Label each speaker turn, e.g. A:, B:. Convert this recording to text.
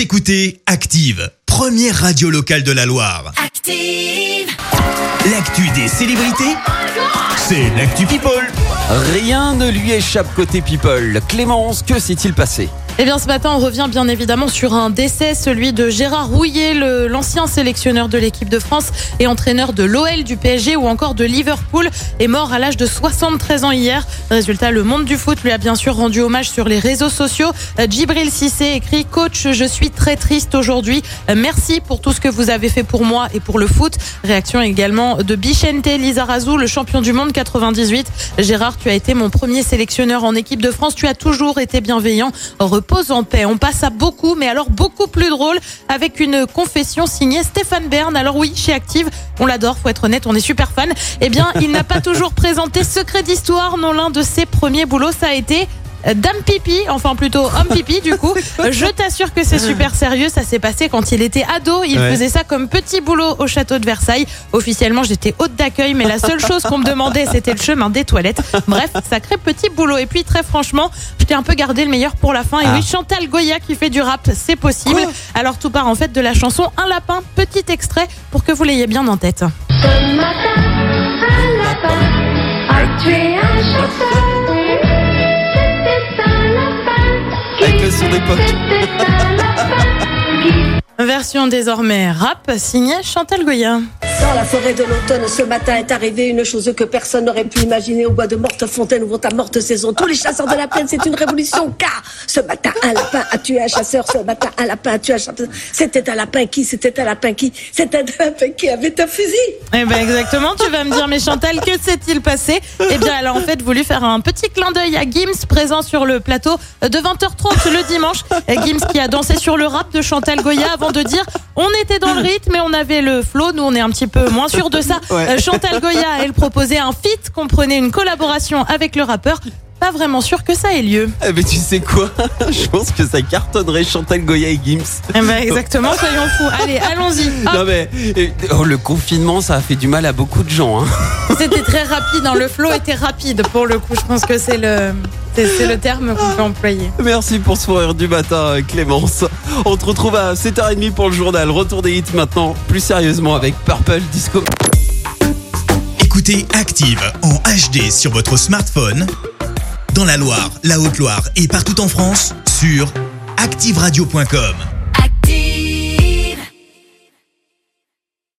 A: Vous écoutez Active, première radio locale de la Loire.
B: Active.
A: L'actu des célébrités, c'est l'actu People.
C: Rien ne lui échappe côté people. Clémence, que s'est-il passé
D: Eh bien, ce matin, on revient bien évidemment sur un décès, celui de Gérard Rouillet, le- l'ancien sélectionneur de l'équipe de France et entraîneur de l'OL, du PSG ou encore de Liverpool, est mort à l'âge de 73 ans hier. Résultat, le monde du foot lui a bien sûr rendu hommage sur les réseaux sociaux. Euh, Djibril Cissé écrit Coach, je suis très triste aujourd'hui. Euh, Merci pour tout ce que vous avez fait pour moi et pour le foot. Réaction également de Bichente Lizarazu, le champion du monde 98. Gérard, tu as été mon premier sélectionneur en équipe de France. Tu as toujours été bienveillant. Repose en paix. On passe à beaucoup, mais alors beaucoup plus drôle, avec une confession signée Stéphane Bern. Alors oui, chez Active, on l'adore, faut être honnête, on est super fan. Eh bien, il n'a pas toujours présenté secret d'histoire. Non, l'un de ses premiers boulots, ça a été Dame Pipi, enfin plutôt homme pipi du coup. Euh, Je t'assure que c'est super sérieux. Ça s'est passé quand il était ado. Il
C: Ouais.
D: faisait ça comme petit boulot au château de Versailles. Officiellement, j'étais hôte d'accueil, mais la seule chose qu'on me demandait, c'était le chemin des toilettes. Bref, sacré petit boulot. Et puis très franchement, je t'ai un peu gardé le meilleur pour la fin. Et
C: Ah.
D: oui, Chantal Goya qui fait du rap, c'est possible. Alors tout part en fait de la chanson Un lapin, petit extrait pour que vous l'ayez bien en tête.
E: Ce matin, un lapin a tué un chasseur.
D: Version désormais rap signée Chantal Goya.
F: Dans la forêt de l'automne, ce matin est arrivée une chose que personne n'aurait pu imaginer au bois de Morte-Fontaine où à morte saison. Tous les chasseurs de la plaine, c'est une révolution, car ce matin, un lapin a tué un chasseur. Ce matin, un lapin a tué un chasseur. C'était un lapin qui C'était un lapin qui C'était un lapin qui avait un fusil.
D: Eh ben exactement, tu vas me dire, mais Chantal, que s'est-il passé? Eh bien, elle a en fait voulu faire un petit clin d'œil à Gims, présent sur le plateau de 20h30 le dimanche. Gims qui a dansé sur le rap de Chantal Goya avant de dire on était dans le rythme et on avait le flow. Nous, on est un petit peu moins sûr de ça.
C: Ouais.
D: Euh, Chantal Goya, elle proposait un feat, comprenait une collaboration avec le rappeur. Pas vraiment sûr que ça ait lieu.
C: Eh ben tu sais quoi? Je pense que ça cartonnerait Chantal Goya et Gims.
D: Eh ben exactement, soyons fous. Allez, allons-y.
C: Non mais oh, le confinement ça a fait du mal à beaucoup de gens. Hein.
D: C'était très rapide, hein. le flow était rapide pour le coup. Je pense que c'est le, c'est le terme qu'on peut employer.
C: Merci pour ce sourire du matin Clémence. On te retrouve à 7h30 pour le journal. Retour des hits maintenant plus sérieusement avec Purple Disco.
A: Écoutez Active en HD sur votre smartphone, dans la Loire, la Haute-Loire et partout en France, sur activeradio.com.